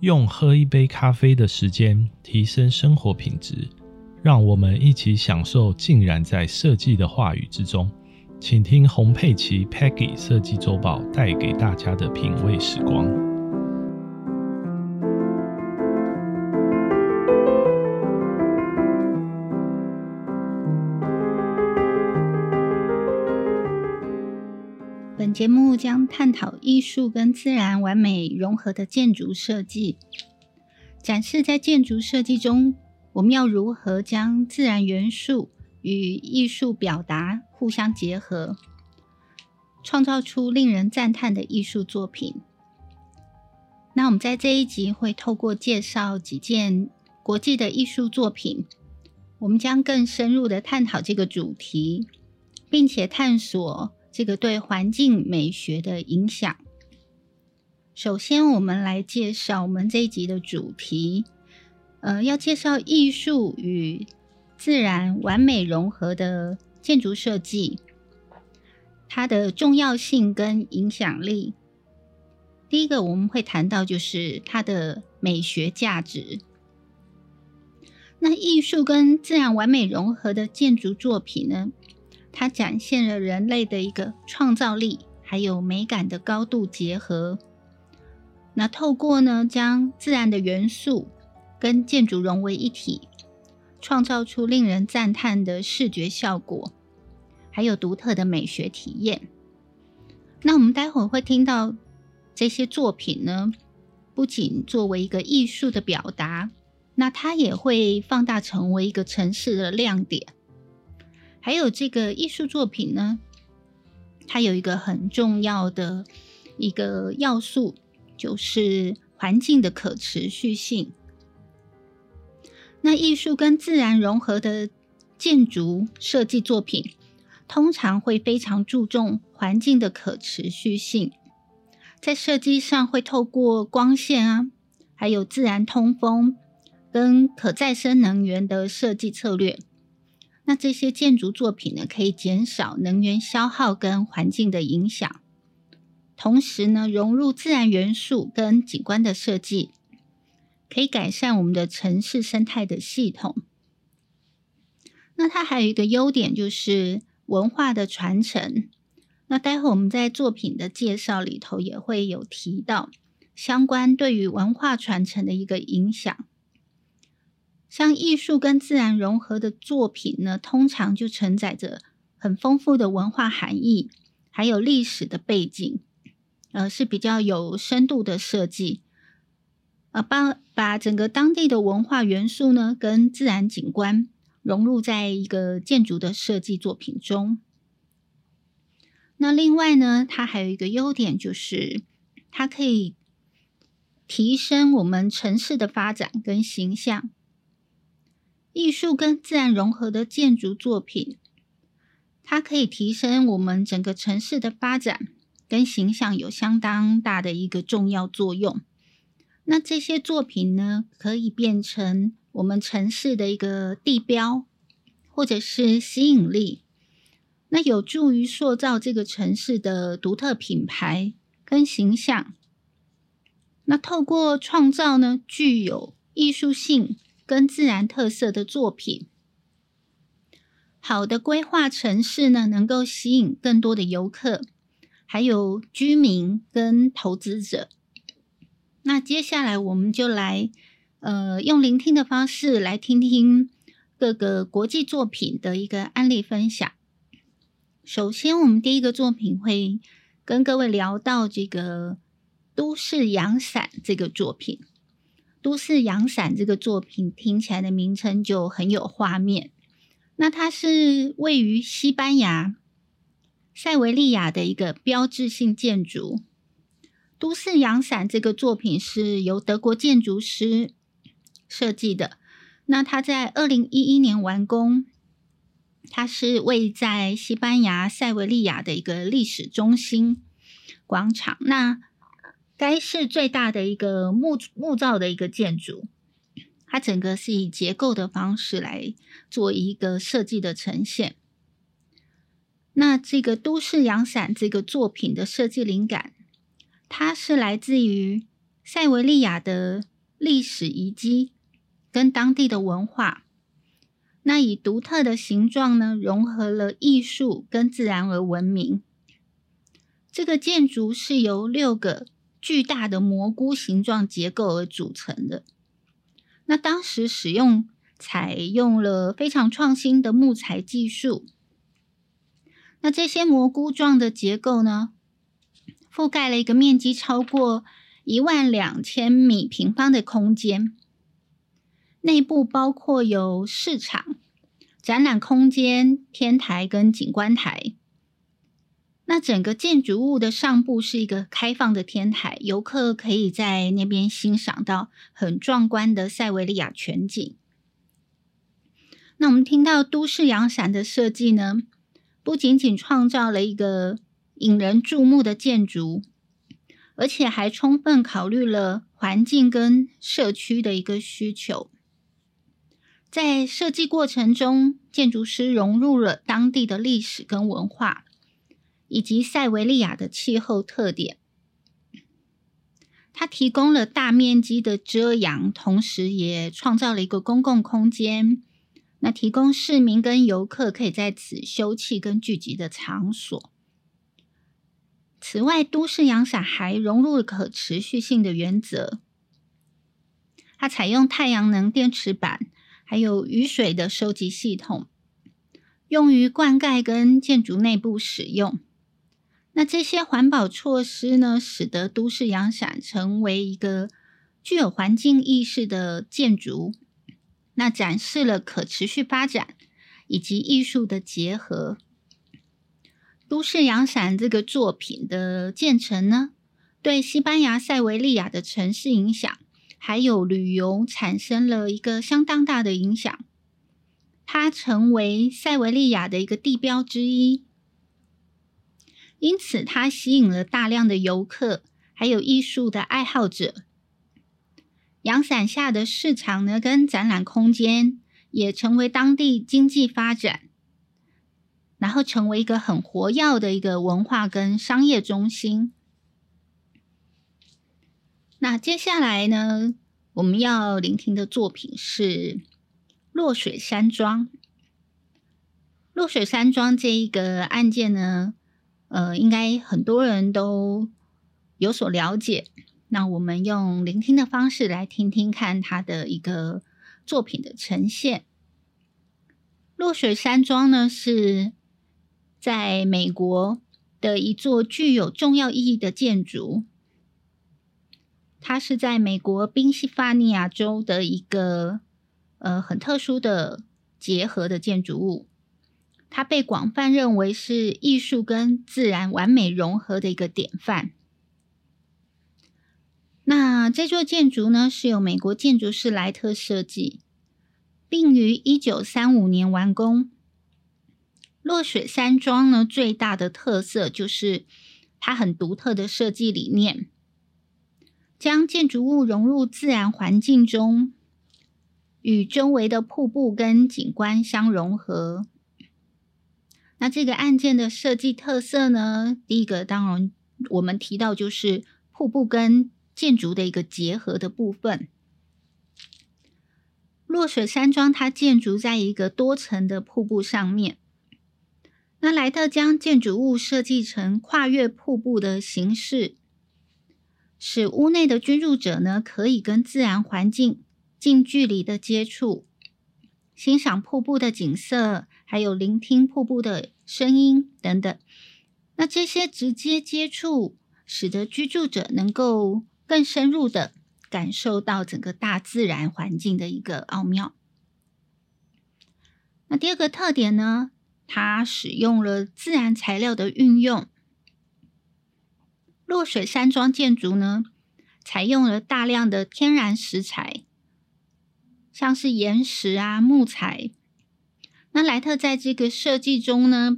用喝一杯咖啡的时间提升生活品质，让我们一起享受浸染在设计的话语之中。请听洪佩奇 Peggy 设计周报带给大家的品味时光。节目将探讨艺术跟自然完美融合的建筑设计，展示在建筑设计中，我们要如何将自然元素与艺术表达互相结合，创造出令人赞叹的艺术作品。那我们在这一集会透过介绍几件国际的艺术作品，我们将更深入的探讨这个主题，并且探索。这个对环境美学的影响。首先，我们来介绍我们这一集的主题。呃，要介绍艺术与自然完美融合的建筑设计，它的重要性跟影响力。第一个，我们会谈到就是它的美学价值。那艺术跟自然完美融合的建筑作品呢？它展现了人类的一个创造力，还有美感的高度结合。那透过呢，将自然的元素跟建筑融为一体，创造出令人赞叹的视觉效果，还有独特的美学体验。那我们待会会听到这些作品呢，不仅作为一个艺术的表达，那它也会放大成为一个城市的亮点。还有这个艺术作品呢，它有一个很重要的一个要素，就是环境的可持续性。那艺术跟自然融合的建筑设计作品，通常会非常注重环境的可持续性，在设计上会透过光线啊，还有自然通风跟可再生能源的设计策略。那这些建筑作品呢，可以减少能源消耗跟环境的影响，同时呢，融入自然元素跟景观的设计，可以改善我们的城市生态的系统。那它还有一个优点就是文化的传承。那待会我们在作品的介绍里头也会有提到相关对于文化传承的一个影响。像艺术跟自然融合的作品呢，通常就承载着很丰富的文化含义，还有历史的背景，呃，是比较有深度的设计，呃，把把整个当地的文化元素呢，跟自然景观融入在一个建筑的设计作品中。那另外呢，它还有一个优点，就是它可以提升我们城市的发展跟形象。艺术跟自然融合的建筑作品，它可以提升我们整个城市的发展跟形象，有相当大的一个重要作用。那这些作品呢，可以变成我们城市的一个地标，或者是吸引力，那有助于塑造这个城市的独特品牌跟形象。那透过创造呢，具有艺术性。跟自然特色的作品，好的规划城市呢，能够吸引更多的游客，还有居民跟投资者。那接下来我们就来，呃，用聆听的方式来听听各个国际作品的一个案例分享。首先，我们第一个作品会跟各位聊到这个都市阳伞这个作品。都市阳伞这个作品听起来的名称就很有画面。那它是位于西班牙塞维利亚的一个标志性建筑。都市阳伞这个作品是由德国建筑师设计的。那它在二零一一年完工。它是位在西班牙塞维利亚的一个历史中心广场。那该是最大的一个木木造的一个建筑，它整个是以结构的方式来做一个设计的呈现。那这个都市阳伞这个作品的设计灵感，它是来自于塞维利亚的历史遗迹跟当地的文化。那以独特的形状呢，融合了艺术跟自然而闻名。这个建筑是由六个巨大的蘑菇形状结构而组成的。那当时使用采用了非常创新的木材技术。那这些蘑菇状的结构呢，覆盖了一个面积超过一万两千米平方的空间。内部包括有市场、展览空间、天台跟景观台。那整个建筑物的上部是一个开放的天台，游客可以在那边欣赏到很壮观的塞维利亚全景。那我们听到都市阳伞的设计呢，不仅仅创造了一个引人注目的建筑，而且还充分考虑了环境跟社区的一个需求。在设计过程中，建筑师融入了当地的历史跟文化，以及塞维利亚的气候特点。它提供了大面积的遮阳，同时也创造了一个公共空间，那提供市民跟游客可以在此休憩跟聚集的场所。此外，都市阳伞还融入了可持续性的原则，它采用太阳能电池板。还有雨水的收集系统，用于灌溉跟建筑内部使用。那这些环保措施呢，使得都市阳伞成为一个具有环境意识的建筑。那展示了可持续发展以及艺术的结合。都市阳伞这个作品的建成呢，对西班牙塞维利亚的城市影响。还有旅游产生了一个相当大的影响，它成为塞维利亚的一个地标之一，因此它吸引了大量的游客，还有艺术的爱好者。阳伞下的市场呢，跟展览空间也成为当地经济发展，然后成为一个很活跃的一个文化跟商业中心。那接下来呢，我们要聆听的作品是《落水山庄》。落水山庄这一个案件呢，呃，应该很多人都有所了解。那我们用聆听的方式来听听看他的一个作品的呈现。落水山庄呢，是在美国的一座具有重要意义的建筑。它是在美国宾夕法尼亚州的一个呃很特殊的结合的建筑物，它被广泛认为是艺术跟自然完美融合的一个典范。那这座建筑呢，是由美国建筑师莱特设计，并于一九三五年完工。落水山庄呢，最大的特色就是它很独特的设计理念。将建筑物融入自然环境中，与周围的瀑布跟景观相融合。那这个案件的设计特色呢？第一个当然我们提到就是瀑布跟建筑的一个结合的部分。落水山庄它建筑在一个多层的瀑布上面。那莱特将建筑物设计成跨越瀑布的形式。使屋内的居住者呢，可以跟自然环境近距离的接触，欣赏瀑布的景色，还有聆听瀑布的声音等等。那这些直接接触，使得居住者能够更深入的感受到整个大自然环境的一个奥妙。那第二个特点呢，它使用了自然材料的运用。落水山庄建筑呢，采用了大量的天然石材，像是岩石啊、木材。那莱特在这个设计中呢，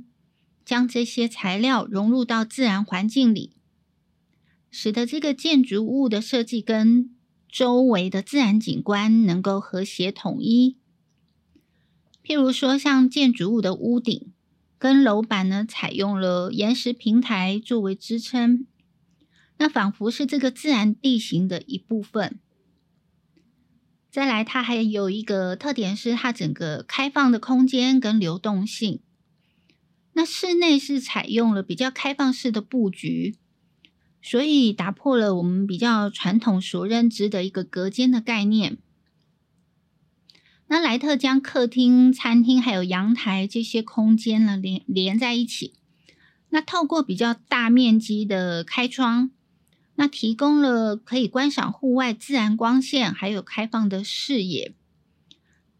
将这些材料融入到自然环境里，使得这个建筑物的设计跟周围的自然景观能够和谐统一。譬如说，像建筑物的屋顶跟楼板呢，采用了岩石平台作为支撑。那仿佛是这个自然地形的一部分。再来，它还有一个特点是它整个开放的空间跟流动性。那室内是采用了比较开放式的布局，所以打破了我们比较传统所认知的一个隔间的概念。那莱特将客厅、餐厅还有阳台这些空间呢连连在一起，那透过比较大面积的开窗，那提供了可以观赏户外自然光线还有开放的视野。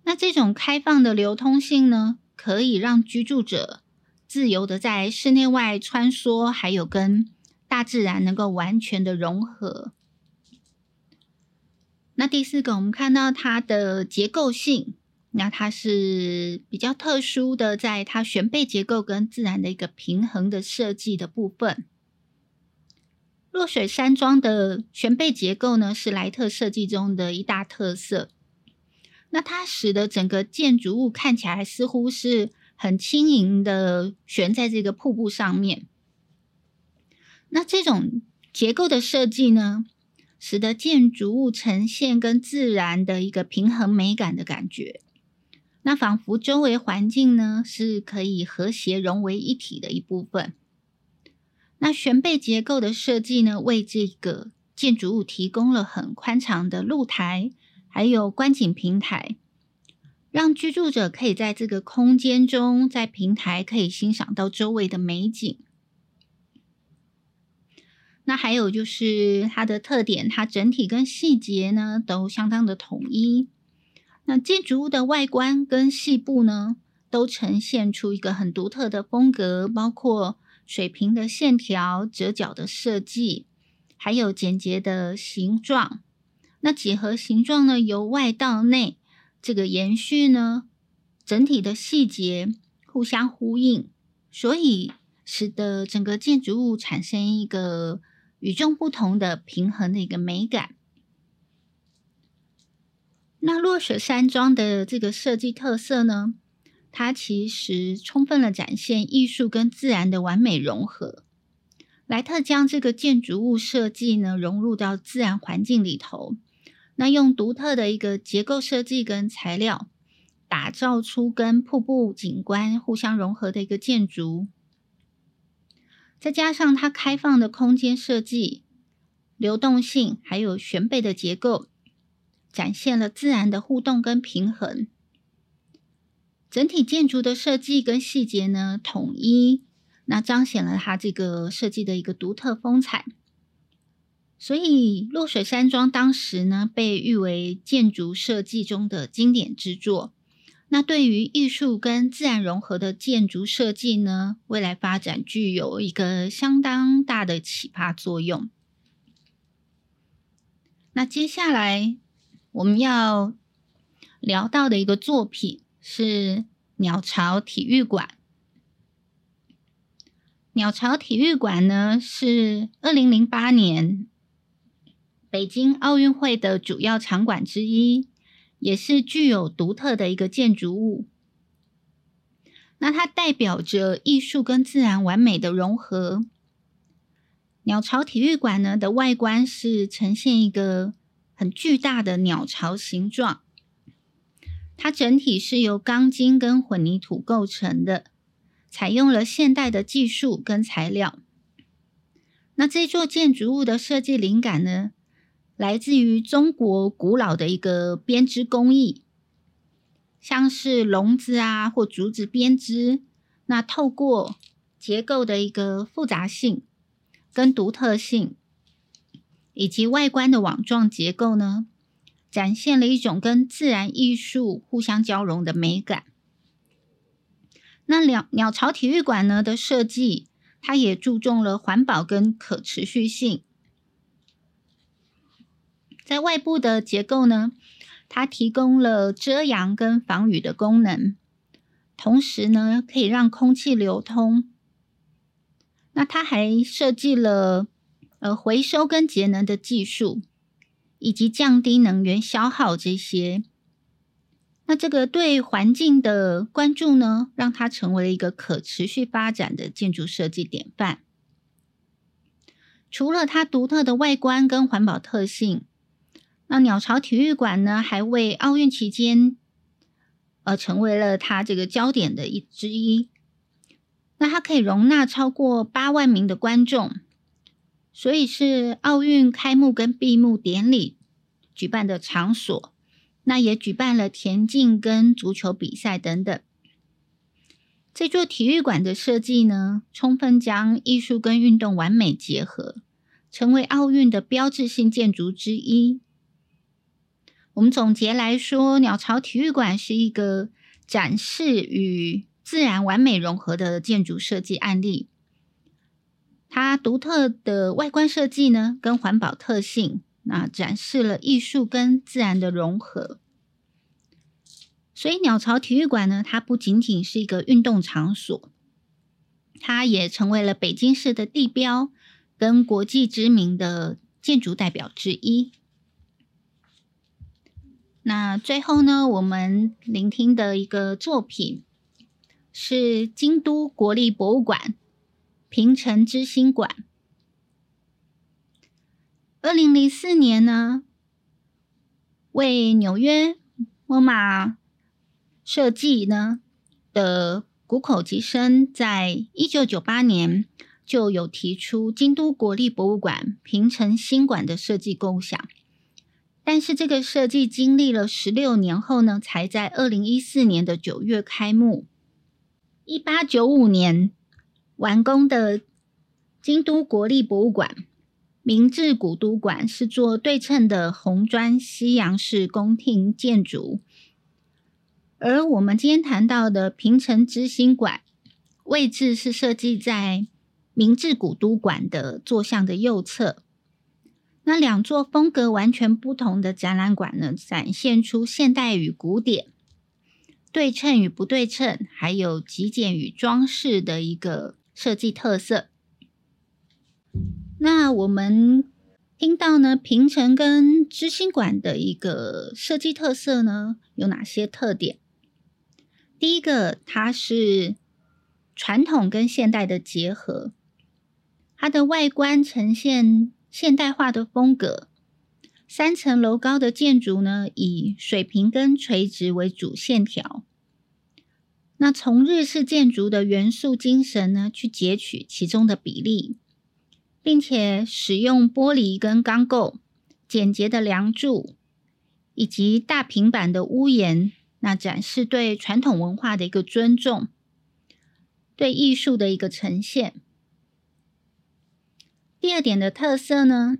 那这种开放的流通性呢，可以让居住者自由的在室内外穿梭，还有跟大自然能够完全的融合。那第四个，我们看到它的结构性，那它是比较特殊的，在它悬背结构跟自然的一个平衡的设计的部分。落水山庄的悬背结构呢，是莱特设计中的一大特色。那它使得整个建筑物看起来似乎是很轻盈的悬在这个瀑布上面。那这种结构的设计呢？使得建筑物呈现跟自然的一个平衡美感的感觉，那仿佛周围环境呢是可以和谐融为一体的一部分。那悬背结构的设计呢，为这个建筑物提供了很宽敞的露台，还有观景平台，让居住者可以在这个空间中，在平台可以欣赏到周围的美景。那还有就是它的特点，它整体跟细节呢都相当的统一。那建筑物的外观跟细部呢，都呈现出一个很独特的风格，包括水平的线条、折角的设计，还有简洁的形状。那几何形状呢，由外到内这个延续呢，整体的细节互相呼应，所以使得整个建筑物产生一个。与众不同的平衡的一个美感。那落雪山庄的这个设计特色呢？它其实充分的展现艺术跟自然的完美融合。莱特将这个建筑物设计呢融入到自然环境里头，那用独特的一个结构设计跟材料，打造出跟瀑布景观互相融合的一个建筑。再加上它开放的空间设计、流动性，还有悬背的结构，展现了自然的互动跟平衡。整体建筑的设计跟细节呢统一，那彰显了它这个设计的一个独特风采。所以落水山庄当时呢被誉为建筑设计中的经典之作。那对于艺术跟自然融合的建筑设计呢，未来发展具有一个相当大的启发作用。那接下来我们要聊到的一个作品是鸟巢体育馆。鸟巢体育馆呢，是二零零八年北京奥运会的主要场馆之一。也是具有独特的一个建筑物，那它代表着艺术跟自然完美的融合。鸟巢体育馆呢的外观是呈现一个很巨大的鸟巢形状，它整体是由钢筋跟混凝土构成的，采用了现代的技术跟材料。那这座建筑物的设计灵感呢？来自于中国古老的一个编织工艺，像是笼子啊或竹子编织，那透过结构的一个复杂性跟独特性，以及外观的网状结构呢，展现了一种跟自然艺术互相交融的美感。那鸟鸟巢体育馆呢的设计，它也注重了环保跟可持续性。在外部的结构呢，它提供了遮阳跟防雨的功能，同时呢可以让空气流通。那它还设计了呃回收跟节能的技术，以及降低能源消耗这些。那这个对环境的关注呢，让它成为了一个可持续发展的建筑设计典范。除了它独特的外观跟环保特性，那鸟巢体育馆呢，还为奥运期间，呃，成为了它这个焦点的一之一。那它可以容纳超过八万名的观众，所以是奥运开幕跟闭幕典礼举办的场所。那也举办了田径跟足球比赛等等。这座体育馆的设计呢，充分将艺术跟运动完美结合，成为奥运的标志性建筑之一。我们总结来说，鸟巢体育馆是一个展示与自然完美融合的建筑设计案例。它独特的外观设计呢，跟环保特性，那展示了艺术跟自然的融合。所以，鸟巢体育馆呢，它不仅仅是一个运动场所，它也成为了北京市的地标跟国际知名的建筑代表之一。那最后呢，我们聆听的一个作品是京都国立博物馆平成之星馆。二零零四年呢，为纽约 MoMA。设计呢的谷口吉生，在一九九八年就有提出京都国立博物馆平成新馆的设计构想，但是这个设计经历了十六年后呢，才在二零一四年的九月开幕。一八九五年完工的京都国立博物馆明治古都馆是做对称的红砖西洋式宫廷建筑。而我们今天谈到的平城之星馆，位置是设计在明治古都馆的坐向的右侧。那两座风格完全不同的展览馆呢，展现出现代与古典、对称与不对称，还有极简与装饰的一个设计特色。那我们听到呢，平城跟知心馆的一个设计特色呢，有哪些特点？第一个，它是传统跟现代的结合，它的外观呈现现代化的风格。三层楼高的建筑呢，以水平跟垂直为主线条。那从日式建筑的元素精神呢，去截取其中的比例，并且使用玻璃跟钢构、简洁的梁柱以及大平板的屋檐。那展示对传统文化的一个尊重，对艺术的一个呈现。第二点的特色呢，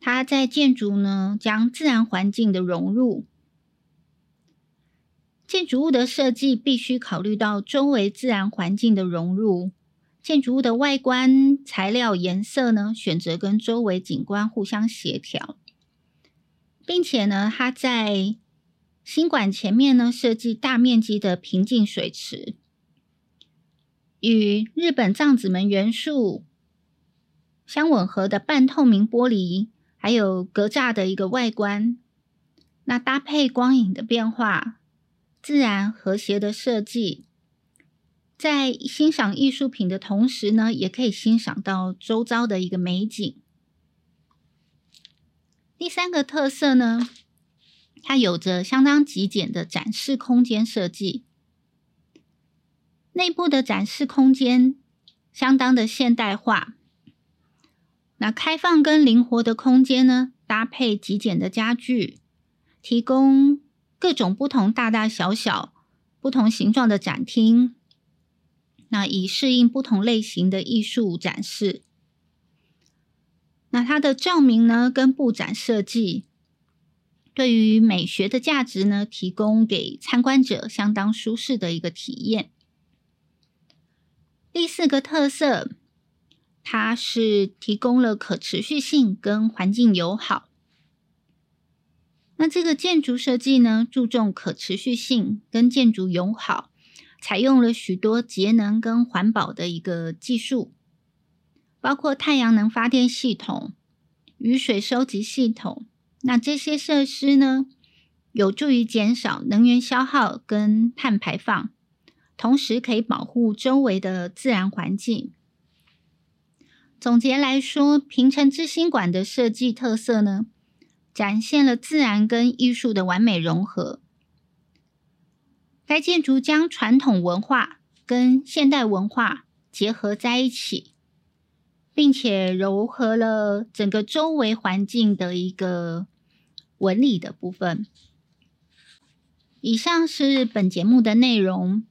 它在建筑呢将自然环境的融入，建筑物的设计必须考虑到周围自然环境的融入。建筑物的外观、材料、颜色呢，选择跟周围景观互相协调，并且呢，它在新馆前面呢，设计大面积的平静水池，与日本藏子门元素相吻合的半透明玻璃，还有格栅的一个外观，那搭配光影的变化，自然和谐的设计，在欣赏艺术品的同时呢，也可以欣赏到周遭的一个美景。第三个特色呢？它有着相当极简的展示空间设计，内部的展示空间相当的现代化。那开放跟灵活的空间呢，搭配极简的家具，提供各种不同大大小小、不同形状的展厅，那以适应不同类型的艺术展示。那它的照明呢，跟布展设计。对于美学的价值呢，提供给参观者相当舒适的一个体验。第四个特色，它是提供了可持续性跟环境友好。那这个建筑设计呢，注重可持续性跟建筑友好，采用了许多节能跟环保的一个技术，包括太阳能发电系统、雨水收集系统。那这些设施呢，有助于减少能源消耗跟碳排放，同时可以保护周围的自然环境。总结来说，平城之星馆的设计特色呢，展现了自然跟艺术的完美融合。该建筑将传统文化跟现代文化结合在一起，并且糅合了整个周围环境的一个纹理的部分。以上是本节目的内容。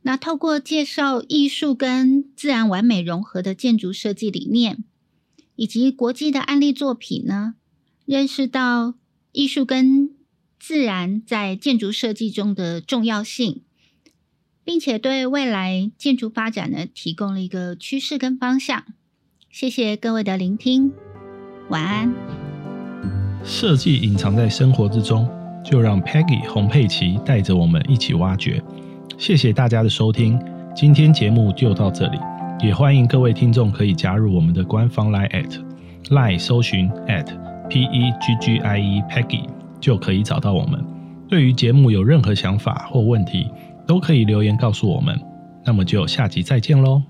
那透过介绍艺术跟自然完美融合的建筑设计理念，以及国际的案例作品呢，认识到艺术跟自然在建筑设计中的重要性，并且对未来建筑发展呢提供了一个趋势跟方向。谢谢各位的聆听，晚安。设计隐藏在生活之中，就让 Peggy 洪佩琪带着我们一起挖掘。谢谢大家的收听，今天节目就到这里，也欢迎各位听众可以加入我们的官方 Line at Line 搜寻 at P E G G I E Peggy 就可以找到我们。对于节目有任何想法或问题，都可以留言告诉我们。那么就下集再见喽。